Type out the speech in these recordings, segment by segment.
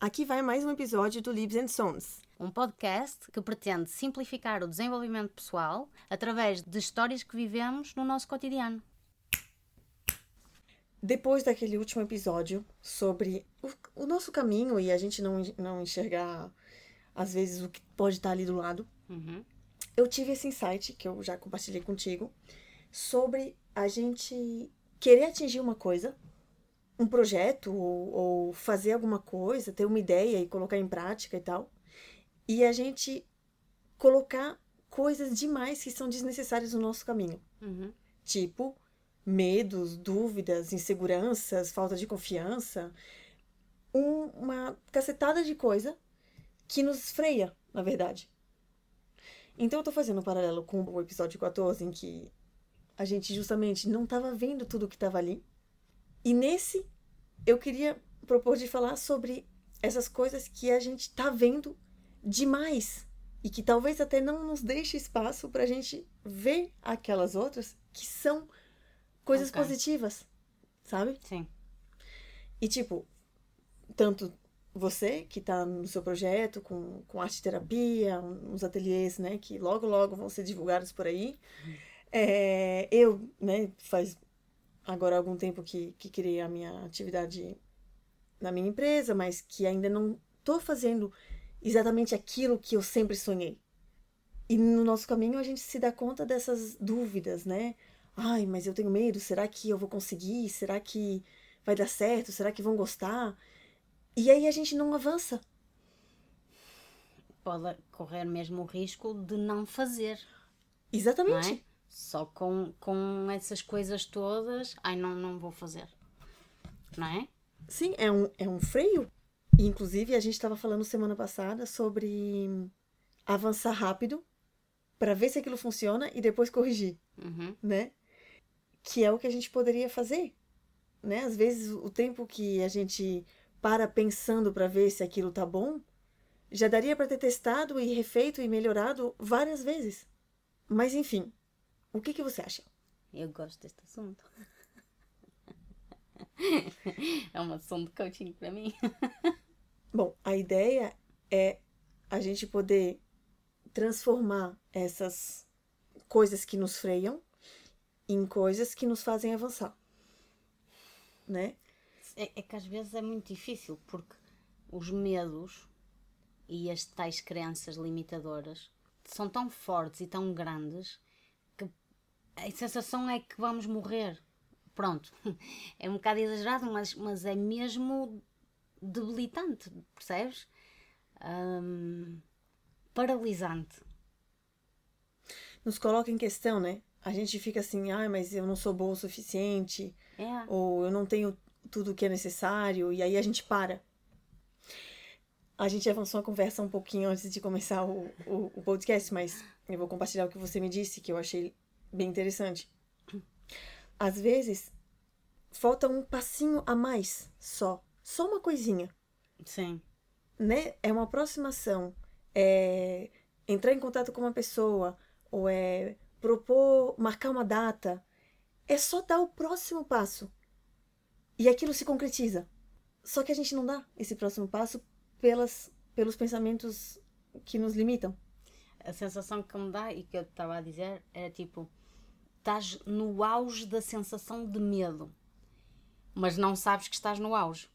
Aqui vai mais um episódio do Libs and Sons. Um podcast que pretende simplificar o desenvolvimento pessoal através de histórias que vivemos no nosso cotidiano. Depois daquele último episódio sobre o, o nosso caminho e a gente não, não enxergar, às vezes, o que pode estar ali do lado, Uhum. eu tive esse insight que eu já compartilhei contigo sobre a gente querer atingir uma coisa, um projeto ou, ou fazer alguma coisa, ter uma ideia e colocar em prática e tal, e a gente colocar coisas demais que são desnecessárias no nosso caminho, Uhum. tipo medos, dúvidas, inseguranças, falta de confiança, um- uma cacetada de coisa que nos freia, na verdade. Então eu tô fazendo um paralelo com o episódio 14, em que a gente justamente não tava vendo tudo que tava ali. E nesse, eu queria propor de falar sobre essas coisas que a gente tá vendo demais e que talvez até não nos deixe espaço pra gente ver aquelas outras que são coisas Ok. positivas, sabe? Sim. E, tipo, tanto você que tá no seu projeto com, com arte terapia, uns ateliês, né, que logo, logo vão ser divulgados por aí. É, eu, né, faz agora algum tempo que, que criei a minha atividade na minha empresa, mas que ainda não tô fazendo exatamente aquilo que eu sempre sonhei. E no nosso caminho a gente se dá conta dessas dúvidas, né? Ai, mas eu tenho medo, será que eu vou conseguir? Será que vai dar certo? Será que vão gostar? E aí a gente não avança. Pode correr mesmo o risco de não fazer, não Exatamente. é? Só com, com essas coisas todas, ai, não, não vou fazer. Não é? Sim, é um, é um freio. Inclusive, a gente estava falando semana passada sobre avançar rápido para ver se aquilo funciona e depois corrigir, Uhum. né? Que é o que a gente poderia fazer, né? Às vezes, o tempo que a gente para pensando para ver se aquilo tá bom, já daria para ter testado e refeito e melhorado várias vezes. Mas, enfim, o que que você acha? Eu gosto deste assunto. é ação de coaching para mim. Bom, a ideia é a gente poder transformar essas coisas que nos freiam em coisas que nos fazem avançar, né? É, é que às vezes é muito difícil, porque os medos e as tais crenças limitadoras são tão fortes e tão grandes a sensação é que vamos morrer. Pronto, é um bocado exagerado, mas, mas é mesmo debilitante, percebes? Hum, paralisante. Nos coloca em questão, né? A gente fica assim, ah, mas eu não sou boa o suficiente, É, ou eu não tenho tudo o que é necessário, e aí a gente para. A gente avançou a conversa um pouquinho antes de começar o, o, o podcast, mas eu vou compartilhar o que você me disse, que eu achei bem interessante. Às vezes, falta um passinho a mais só. Só uma coisinha, sim, né? É uma aproximação. É entrar em contato com uma pessoa, ou é propor, marcar uma data. É só dar o próximo passo. E aquilo se concretiza. Só que a gente não dá esse próximo passo pelas, pelos pensamentos que nos limitam. a sensação que me dá e que eu estava a dizer era tipo: estás no auge da sensação de medo, mas não sabes que estás no auge.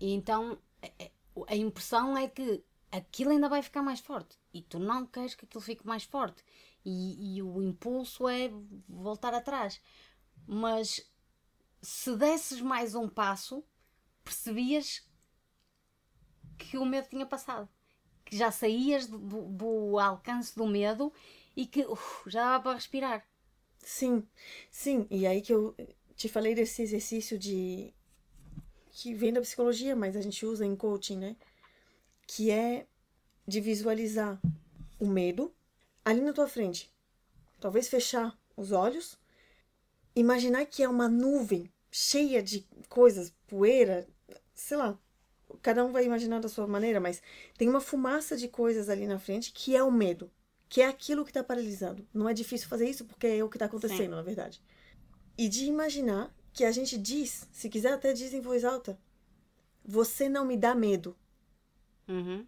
E então a- a- a impressão é que aquilo ainda vai ficar mais forte e tu não queres que aquilo fique mais forte. E, e o impulso é voltar atrás. Mas se desses mais um passo, percebias que o medo tinha passado que já saías do, do- alcance do medo e que uf, já dava para respirar. Sim, sim. E aí que eu te falei desse exercício de. que vem da psicologia, mas a gente usa em coaching, né? Que é de visualizar o medo ali na tua frente. Talvez fechar os olhos, imaginar que é uma nuvem cheia de coisas, poeira, sei lá. Cada um vai imaginar da sua maneira, mas tem uma fumaça de coisas ali na frente que é o medo, que é aquilo que está paralisando. Não é difícil fazer isso porque é o que está acontecendo, Sim. na verdade. E de imaginar que a gente diz, se quiser até diz em voz alta, você não me dá medo. Uhum.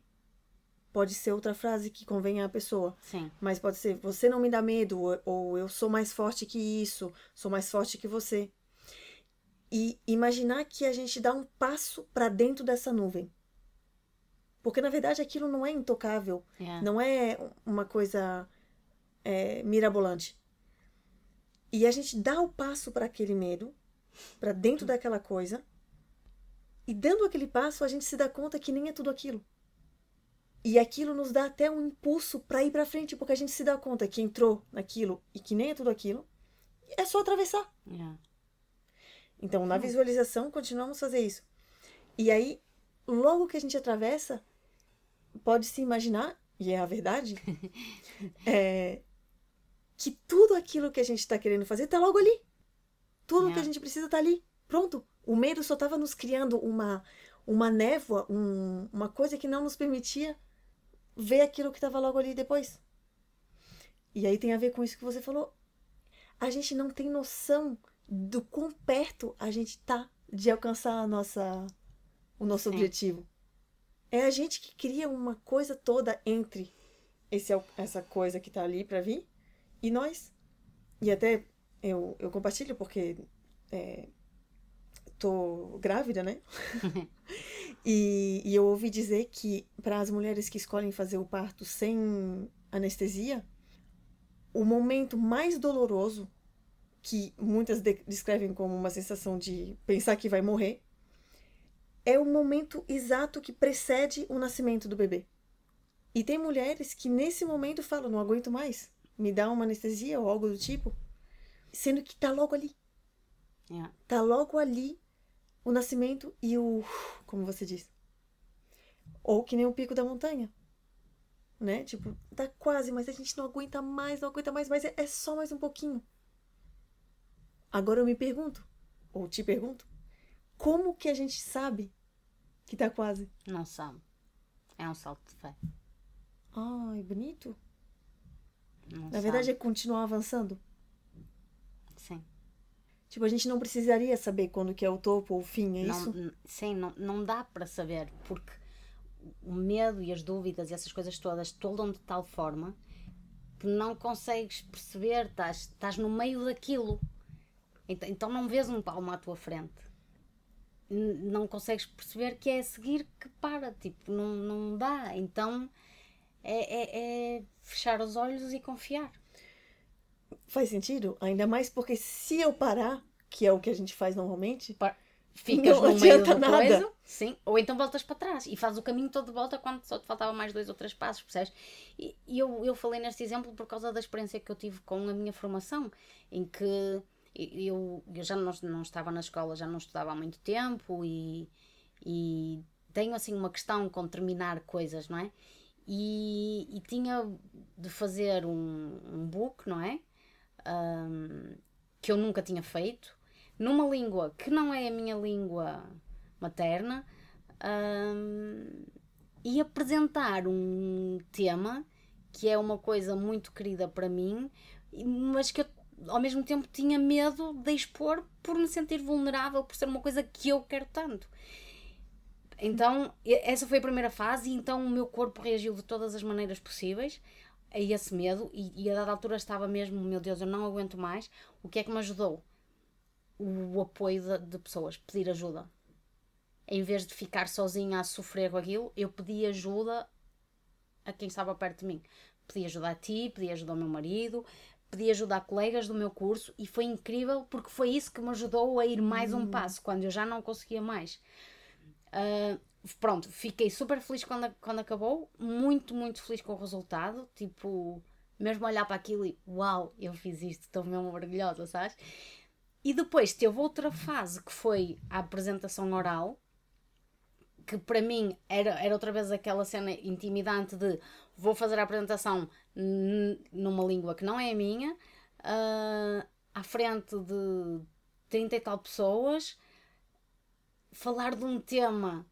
Pode ser outra frase que convenha à pessoa. Sim. Mas pode ser, você não me dá medo, ou, ou eu sou mais forte que isso, sou mais forte que você. E imaginar que a gente dá um passo para dentro dessa nuvem. Porque na verdade aquilo não é intocável, Yeah. não é uma coisa é, mirabolante. E a gente dá o passo para aquele medo, para dentro daquela coisa, e dando aquele passo a gente se dá conta que nem é tudo aquilo. E aquilo nos dá até um impulso para ir para frente, porque a gente se dá conta que entrou naquilo e que nem é tudo aquilo. É só atravessar. Yeah. Então, na visualização, continuamos a fazer isso. E aí, logo que a gente atravessa, pode se imaginar, e é a verdade, é, que tudo aquilo que a gente está querendo fazer está logo ali. Tudo que a Yeah. gente precisa está ali. Pronto. O medo só estava nos criando uma, uma névoa, um- uma coisa que não nos permitia ver aquilo que estava logo ali depois. E aí tem a ver com isso que você falou. A gente não tem noção do quão perto a gente tá de alcançar a nossa, o nosso Sim. objetivo. É a gente que cria uma coisa toda entre esse, essa coisa que tá ali para vir e nós. E até eu, eu compartilho porque é, tô grávida, né? e, e eu ouvi dizer que para as mulheres que escolhem fazer o parto sem anestesia, o momento mais doloroso, que muitas de- descrevem como uma sensação de pensar que vai morrer, é o momento exato que precede o nascimento do bebê. E tem mulheres que nesse momento falam: não aguento mais, me dá uma anestesia ou algo do tipo, sendo que tá logo ali. Yeah. Tá logo ali o nascimento e o. Como você diz. Ou que nem o pico da montanha. Né? Tipo, tá quase, mas a gente não aguenta mais, não aguenta mais, mas é, é só mais um pouquinho. Agora eu me pergunto, ou te pergunto, como que a gente sabe que tá quase? Não sabe. É um salto de fé. Ai, bonito. Não Na verdade sabe. é continuar avançando. Sim. Tipo, a gente não precisaria saber quando que é o topo ou o fim, é Não, isso? sim, não, não dá para saber, porque o medo e as dúvidas e essas coisas todas toldam de tal forma que não consegues perceber, estás, estás no meio daquilo. Então, então não vês um palmo à tua frente. Não consegues perceber que é a seguir que para, tipo, não, não dá. Então é, é- é fechar os olhos e confiar. Faz sentido? Ainda mais porque se eu parar, que é o que a gente faz normalmente, Pa- Ficas Não no meio da nada. coisa, sim, ou então voltas para trás e fazes o caminho todo de volta quando só te faltava mais dois ou três passos, percebes? E, e eu, eu falei neste exemplo por causa da experiência que eu tive com a minha formação, em que eu, eu já não, não estava na escola, já não estudava há muito tempo e, e tenho assim uma questão com terminar coisas, não é? E, e tinha de fazer um, um book, não é? Ahm, que eu nunca tinha feito, numa língua que não é a minha língua materna, ahm, e apresentar um tema que é uma coisa muito querida para mim, mas que eu ao mesmo tempo tinha medo de expor por me sentir vulnerável, por ser uma coisa que eu quero tanto. Então, essa foi a primeira fase, e então o meu corpo reagiu de todas as maneiras possíveis a esse medo, e, e a dada altura estava mesmo, meu Deus, eu não aguento mais. O que é que me ajudou? O apoio de, de pessoas, pedir ajuda. Em vez de ficar sozinha a sofrer com aquilo, eu pedi ajuda a quem estava perto de mim. Pedi ajuda a ti, pedi ajuda ao meu marido, pedi ajuda a colegas do meu curso e foi incrível porque foi isso que me ajudou a ir mais um passo quando eu já não conseguia mais. Ah, pronto, fiquei super feliz quando, quando acabou, muito, muito feliz com o resultado. Tipo, mesmo olhar para aquilo e uau, eu fiz isto, estou mesmo orgulhosa, sabes? E depois teve outra fase que foi a apresentação oral, que para mim era, era outra vez aquela cena intimidante de vou fazer a apresentação numa língua que não é a minha, ah, à frente de 30 e tal pessoas, falar de um tema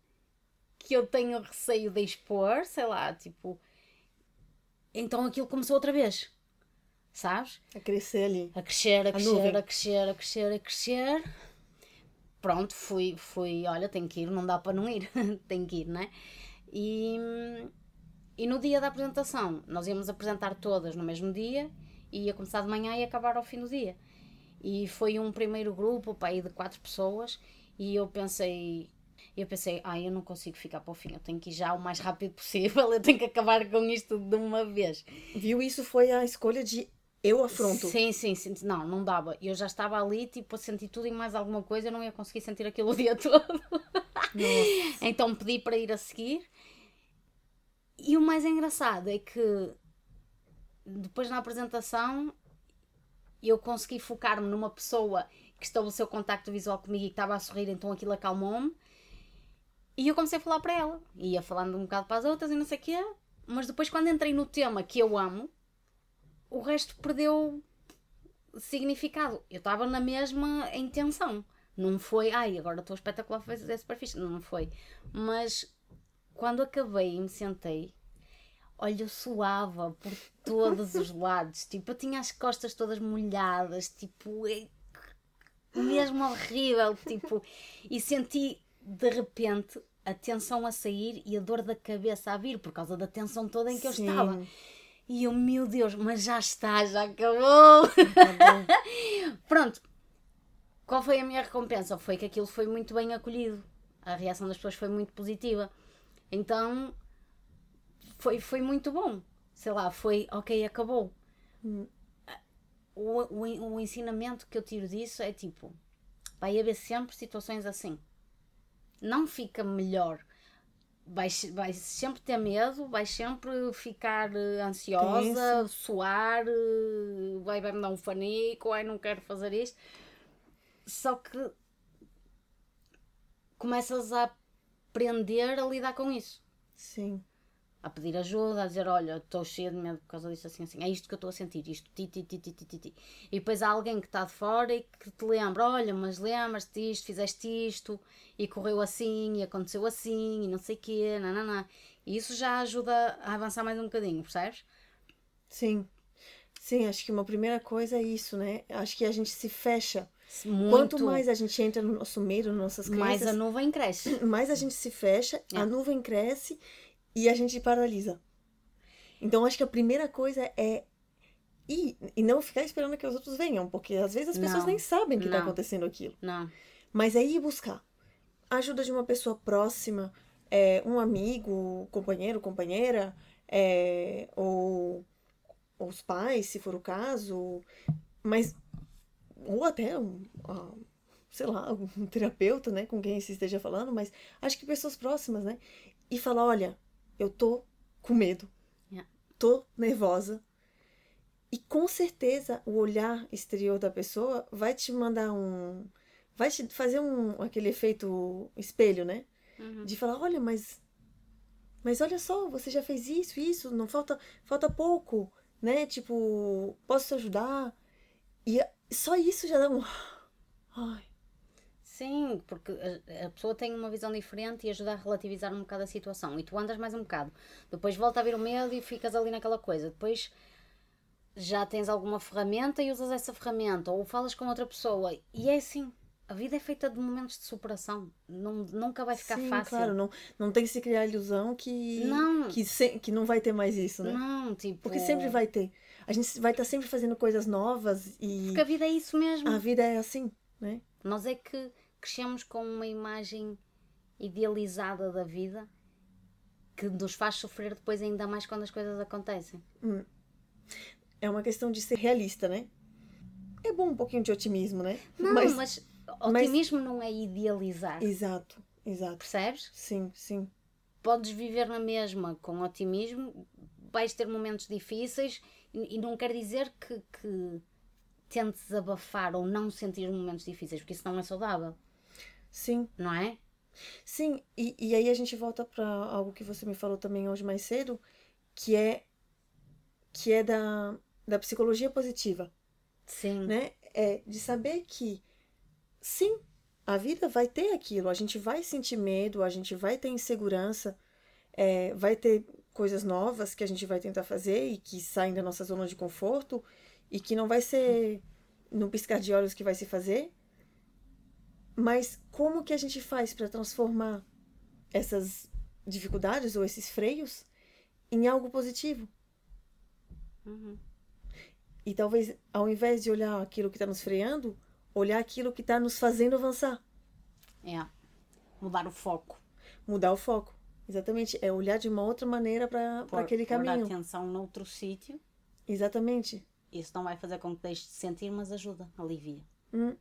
que eu tenho receio de expor, sei lá, tipo. Então aquilo começou outra vez. sabes? A crescer ali. A crescer, a, A crescer, nuvem. a crescer, a crescer, a crescer. Pronto, fui, fui, olha, tenho que ir, não dá para não ir, tenho que ir, né? E, e no dia da apresentação, nós íamos apresentar todas no mesmo dia, ia começar de manhã e acabar ao fim do dia. E foi um primeiro grupo, para aí de quatro pessoas, e eu pensei, eu pensei, ai, eu não consigo ficar para o fim, eu tenho que ir já o mais rápido possível, eu tenho que acabar com isto de uma vez. Viu? Isso foi a escolha de eu afronto. Sim, sim, sim. Não, não dava. Eu já estava ali, tipo, a sentir tudo e mais alguma coisa, eu não ia conseguir sentir aquilo o dia todo. então pedi para ir a seguir. E o mais engraçado é que depois na apresentação eu consegui focar-me numa pessoa que estabeleceu contacto visual comigo e que estava a sorrir, então aquilo acalmou-me. E eu comecei a falar para ela. Ia falando um bocado para as outras e não sei o quê. Mas depois, quando entrei no tema que eu amo, o resto perdeu significado. Eu estava na mesma intenção. Não foi, ai, agora estou espetacular, foi é super fixe. Não, foi. Mas quando acabei e me sentei, olha, eu suava por todos os lados. Tipo, eu tinha as costas todas molhadas, tipo, é mesmo horrível. Tipo, e senti de repente a tensão a sair e a dor da cabeça a vir por causa da tensão toda em que eu Sim. estava. E eu, meu Deus, mas já está, já acabou. Pronto. Qual foi a minha recompensa? Foi que aquilo foi muito bem acolhido. A reação das pessoas foi muito positiva. Então, foi, foi muito bom. Sei lá, foi, ok, acabou. O, o, o ensinamento que eu tiro disso é tipo, vai haver sempre situações assim. Não fica melhor. Vais, vais sempre ter medo, vais sempre ficar eh, ansiosa, suar, eh, vai, vai me dar um fanico, ai não quero fazer isto. Só que começas a aprender a lidar com isso. Sim. A pedir ajuda, a dizer, olha, estou cheia de medo por causa disso, assim, assim. É isto que eu estou a sentir, isto, ti, ti, ti, ti, ti, ti. E depois há alguém que está de fora e que te lembra, olha, mas lembras-te disto, fizeste isto, e correu assim, e aconteceu assim, e não sei o quê, nananã. E isso já ajuda a avançar mais um bocadinho, percebes? Sim. Sim, acho que uma primeira coisa é isso, né? Acho que a gente se fecha. Muito, Quanto mais a gente entra no nosso medo, nas nossas mais a crenças, nuvem cresce. mais a gente se fecha, É. a nuvem cresce e a gente paralisa. Então, acho que a primeira coisa é ir e não ficar esperando que os outros venham, porque às vezes as pessoas Não. nem sabem que está acontecendo aquilo. Não. Mas é ir buscar a ajuda de uma pessoa próxima, é, um amigo, companheiro, companheira, é, ou, ou os pais, se for o caso, mas ou até um, ah, sei lá, um terapeuta, né, com quem se esteja falando, mas acho que pessoas próximas, né, e falar, olha, eu tô com medo, Yeah. tô nervosa, e com certeza o olhar exterior da pessoa vai te mandar um. Vai te fazer um aquele efeito espelho, né? Uhum. De falar, olha, mas. Mas olha só, você já fez isso, isso, não falta, falta pouco, né? Tipo, posso te ajudar? E só isso já dá um. Ai, Sim, porque a, a pessoa tem uma visão diferente e ajuda a relativizar um bocado a situação. E tu andas mais um bocado. Depois volta a vir o medo e ficas ali naquela coisa. Depois já tens alguma ferramenta e usas essa ferramenta. Ou falas com outra pessoa. E é assim. A vida é feita de momentos de superação. Não, nunca vai ficar sim, fácil. claro, não, não tem que se criar a ilusão que, Não. que, se- que não vai ter mais isso, né? Não, tipo. Porque sempre vai ter. A gente vai estar sempre fazendo coisas novas e Porque a vida é isso mesmo. a vida é assim, né? Nós é que crescemos com uma imagem idealizada da vida que nos faz sofrer depois ainda mais quando as coisas acontecem. É uma questão de ser realista, né? É bom um pouquinho de otimismo, né? Não, mas, otimismo não é idealizar, Exato, exato. percebes? Sim, sim. Podes viver na mesma com otimismo, vais ter momentos difíceis e, e não quer dizer que, que tentes abafar ou não sentir os momentos difíceis, porque isso não é saudável, Sim, não é? sim. E, e aí a gente volta para algo que você me falou também hoje mais cedo, que é que é da, da psicologia positiva, Sim. né? É de saber que sim, a vida vai ter aquilo, a gente vai sentir medo, a gente vai ter insegurança, é, vai ter coisas novas que a gente vai tentar fazer e que saem da nossa zona de conforto e que não vai ser no piscar de olhos que vai se fazer, mas como que a gente faz para transformar essas dificuldades ou esses freios em algo positivo? Uhum. E talvez, ao invés de olhar aquilo que está nos freando, olhar aquilo que está nos fazendo avançar. É. Mudar o foco. Mudar o foco. Exatamente. É olhar de uma outra maneira para aquele caminho. Pôr atenção noutro sítio. Exatamente. Isso não vai fazer com que deixe de sentir, mas ajuda, alivia. Hum,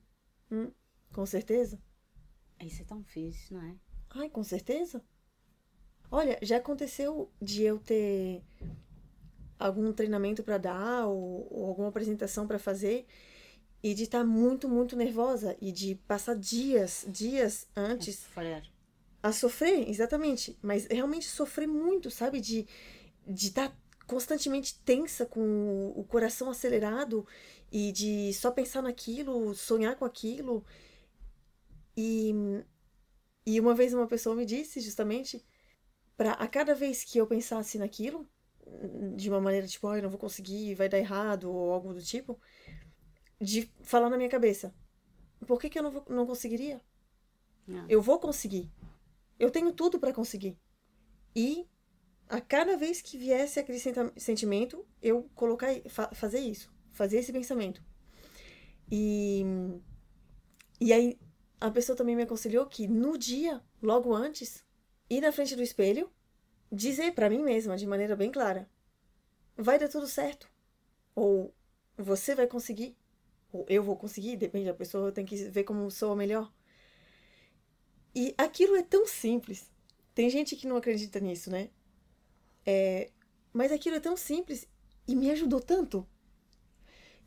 hum, com certeza. Isso é tão fixe, não é? Ai, com certeza. Olha, já aconteceu de eu ter algum treinamento para dar ou, ou, alguma apresentação para fazer e de estar tá muito, muito nervosa e de passar dias, dias antes a sofrer. A sofrer, exatamente. Mas realmente sofrer muito, sabe? De estar de tá constantemente tensa, com o coração acelerado e de só pensar naquilo, sonhar com aquilo. E, e uma vez uma pessoa me disse justamente para a cada vez que eu pensasse naquilo, de uma maneira tipo, oh, eu não vou conseguir, vai dar errado ou algo do tipo, de falar na minha cabeça, por que, que eu não, vou, não conseguiria? Não. Eu vou conseguir. Eu tenho tudo para conseguir. E a cada vez que viesse aquele sentimento, eu colocar, fa fazer isso, fazer esse pensamento. E, e aí a pessoa também me aconselhou que no dia, logo antes, ir na frente do espelho, dizer para mim mesma de maneira bem clara: vai dar tudo certo. Ou você vai conseguir. Ou eu vou conseguir, depende da pessoa, tem que ver como sou a melhor. E aquilo é tão simples. Tem gente que não acredita nisso, né? É, mas aquilo é tão simples e me ajudou tanto.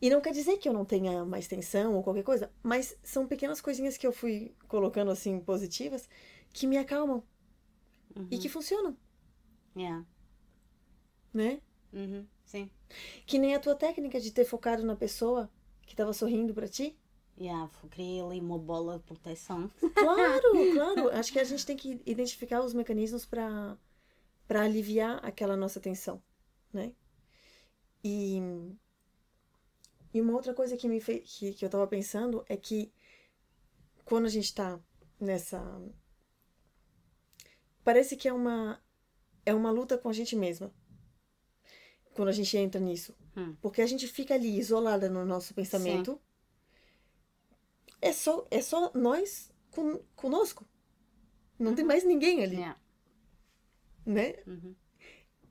E não quer dizer que eu não tenha mais tensão ou qualquer coisa, mas são pequenas coisinhas que eu fui colocando assim positivas que me acalmam uhum. e que uhum. funcionam. Yeah. Né? Uhum. Sim. Que nem a tua técnica de ter focado na pessoa que estava sorrindo para ti. Yeah, criei ali uma bola de proteção. Claro, claro. Acho que a gente tem que identificar os mecanismos para para aliviar aquela nossa tensão, né? E, e uma outra coisa que me fez, que, que eu tava pensando é que quando a gente tá nessa parece que é uma é uma luta com a gente mesma. Quando a gente entra nisso, hum. porque a gente fica ali isolada no nosso pensamento. Sim. É só é só nós com, conosco. Não uhum. tem mais ninguém ali. Yeah né? Uhum.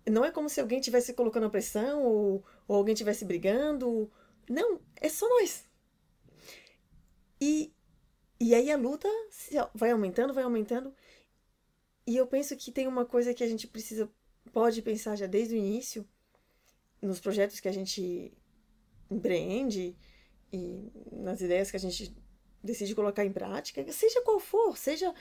Não é como se alguém tivesse colocando pressão ou, ou alguém tivesse brigando. Não, é só nós. E, e aí a luta vai aumentando, vai aumentando. E eu penso que tem uma coisa que a gente precisa, pode pensar já desde o início, nos projetos que a gente empreende e nas ideias que a gente decide colocar em prática, seja qual for, seja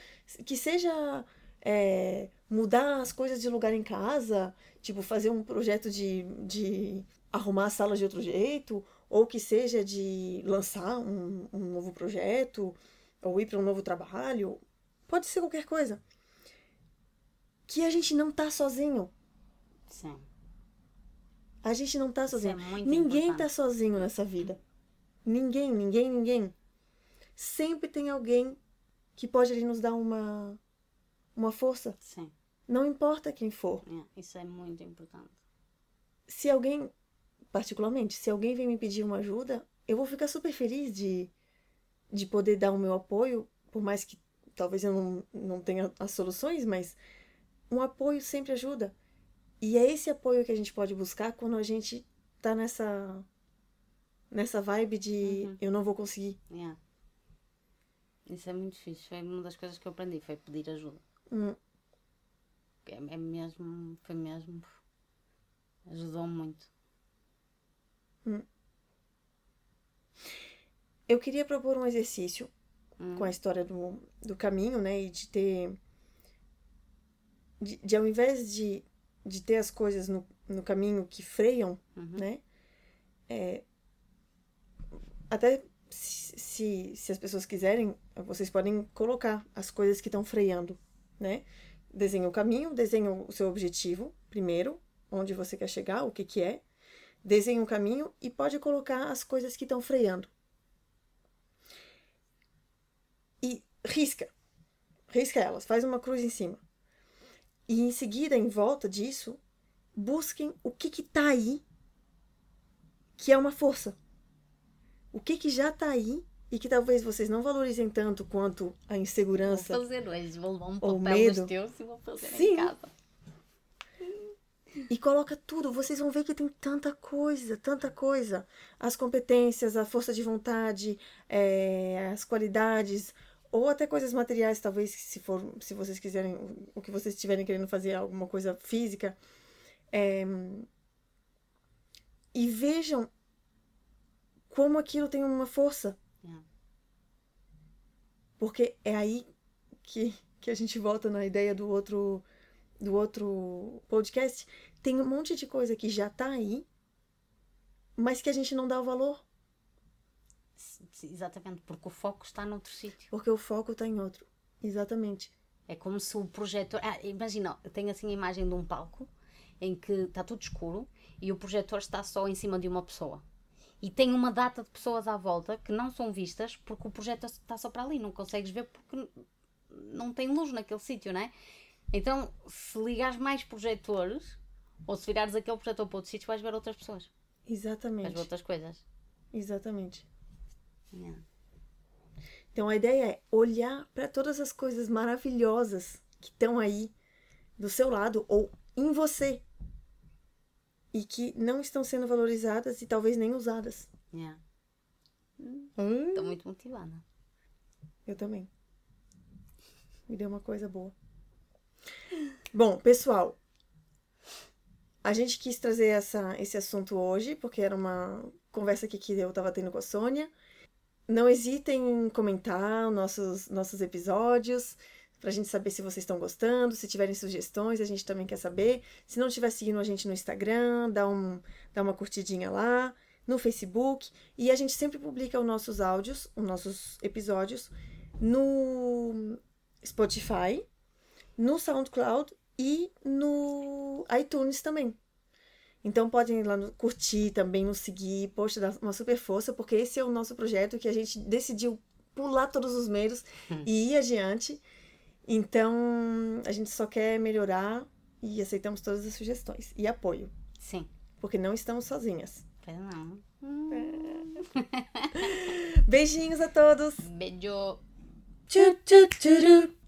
que seja é, mudar as coisas de lugar em casa, tipo fazer um projeto de, de arrumar a sala de outro jeito, ou que seja de lançar um, um novo projeto, ou ir para um novo trabalho, pode ser qualquer coisa. Que a gente não tá sozinho. Sim. A gente não tá sozinho. É ninguém importante. tá sozinho nessa vida. Ninguém, ninguém, ninguém. Sempre tem alguém que pode ali nos dar uma uma força. Sim. Não importa quem for. É, isso é muito importante. Se alguém, particularmente, se alguém vem me pedir uma ajuda, eu vou ficar super feliz de, de poder dar o meu apoio, por mais que talvez eu não, não tenha as soluções, mas um apoio sempre ajuda. E é esse apoio que a gente pode buscar quando a gente tá nessa nessa vibe de uhum. eu não vou conseguir. Yeah. Isso é muito difícil. Foi uma das coisas que eu aprendi, foi pedir ajuda. Hum. É, é mesmo, foi mesmo, ajudou muito. Hum. Eu queria propor um exercício hum. com a história do, do caminho, né? E de ter. De, de ao invés de, de ter as coisas no, no caminho que freiam, uhum. né? É, até se, se, se as pessoas quiserem, vocês podem colocar as coisas que estão freando né? Desenha o caminho, desenha o seu objetivo primeiro, onde você quer chegar, o que que é. Desenha um caminho e pode colocar as coisas que estão freando. E risca. Risca elas, faz uma cruz em cima. E em seguida, em volta disso, busquem o que que tá aí que é uma força. O que que já tá aí e que talvez vocês não valorizem tanto quanto a insegurança. Vou fazer hoje, vou um papel medo. dos teus e vou fazer Sim. em casa. E coloca tudo, vocês vão ver que tem tanta coisa, tanta coisa. As competências, a força de vontade, é, as qualidades, ou até coisas materiais, talvez, se for, se vocês quiserem, o que vocês estiverem querendo fazer, alguma coisa física. É, e vejam como aquilo tem uma força. É. Porque é aí que, que a gente volta na ideia do outro do outro podcast. Tem um monte de coisa que já tá aí, mas que a gente não dá o valor, Exatamente, porque o foco está noutro sítio. porque o foco tá em outro. Exatamente. É como se o projetor. Ah, imagina, eu tenho assim a imagem de um palco em que está tudo escuro e o projetor está só em cima de uma pessoa. E tem uma data de pessoas à volta que não são vistas porque o projetor está só para ali, não consegues ver porque não tem luz naquele sítio, não é? Então, se ligares mais projetores ou se virares aquele projetor para outro sítio, vais ver outras pessoas, vais Exatamente. ver outras coisas. Exatamente. Yeah. Então a ideia é olhar para todas as coisas maravilhosas que estão aí do seu lado ou em você e que não estão sendo valorizadas e talvez nem usadas. Yeah. Hum, Estou muito motivada. Eu também. Me deu uma coisa boa. Bom, pessoal, a gente quis trazer essa, esse assunto hoje porque era uma conversa aqui que eu estava tendo com a Sônia. Não hesitem em comentar nossos, nossos episódios pra gente saber se vocês estão gostando, se tiverem sugestões, a gente também quer saber. Se não estiver seguindo a gente no Instagram, dá, um, dá uma curtidinha lá, no Facebook. E a gente sempre publica os nossos áudios, os nossos episódios no Spotify, no SoundCloud e no iTunes também. Então podem ir lá no, curtir também, nos seguir, poxa, dar uma super força, porque esse é o nosso projeto que a gente decidiu pular todos os meios e ir adiante. Então a gente só quer melhorar e aceitamos todas as sugestões e apoio, Sim, porque não estamos sozinhas. pois não. Beijinhos a todos! Beijo. Tchu, tchu, tchuru.